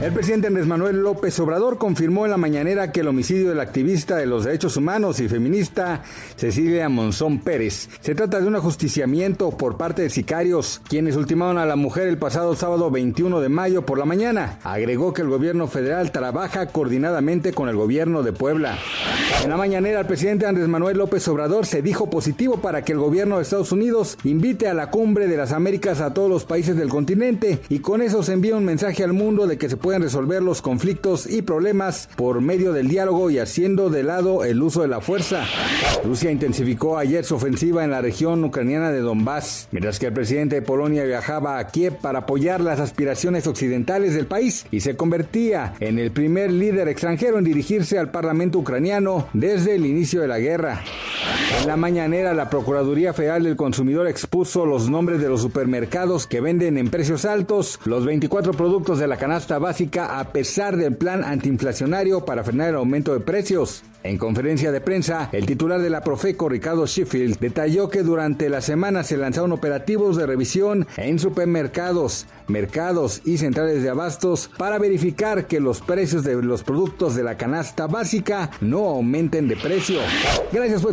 El presidente Andrés Manuel López Obrador confirmó en la mañanera que el homicidio del activista de los derechos humanos y feminista Cecilia Monzón Pérez se trata de un ajusticiamiento por parte de sicarios, quienes ultimaron a la mujer el pasado sábado 21 de mayo por la mañana. Agregó que el gobierno federal trabaja coordinadamente con el gobierno de Puebla. En la mañanera, el presidente Andrés Manuel López Obrador se dijo positivo para que el gobierno de Estados Unidos invite a la cumbre de las Américas a todos los países del continente y con eso se envía un mensaje al mundo de que se puede pueden resolver los conflictos y problemas por medio del diálogo y haciendo de lado el uso de la fuerza. Rusia intensificó ayer su ofensiva en la región ucraniana de Donbass, mientras que el presidente de Polonia viajaba a Kiev para apoyar las aspiraciones occidentales del país y se convertía en el primer líder extranjero en dirigirse al Parlamento ucraniano desde el inicio de la guerra. En la mañanera, la Procuraduría Federal del Consumidor expuso los nombres de los supermercados que venden en precios altos los 24 productos de la canasta básica a pesar del plan antiinflacionario para frenar el aumento de precios. En conferencia de prensa, el titular de la Profeco, Ricardo Sheffield, detalló que durante la semana se lanzaron operativos de revisión en supermercados, mercados y centrales de abastos para verificar que los precios de los productos de la canasta básica no aumenten de precio. Gracias por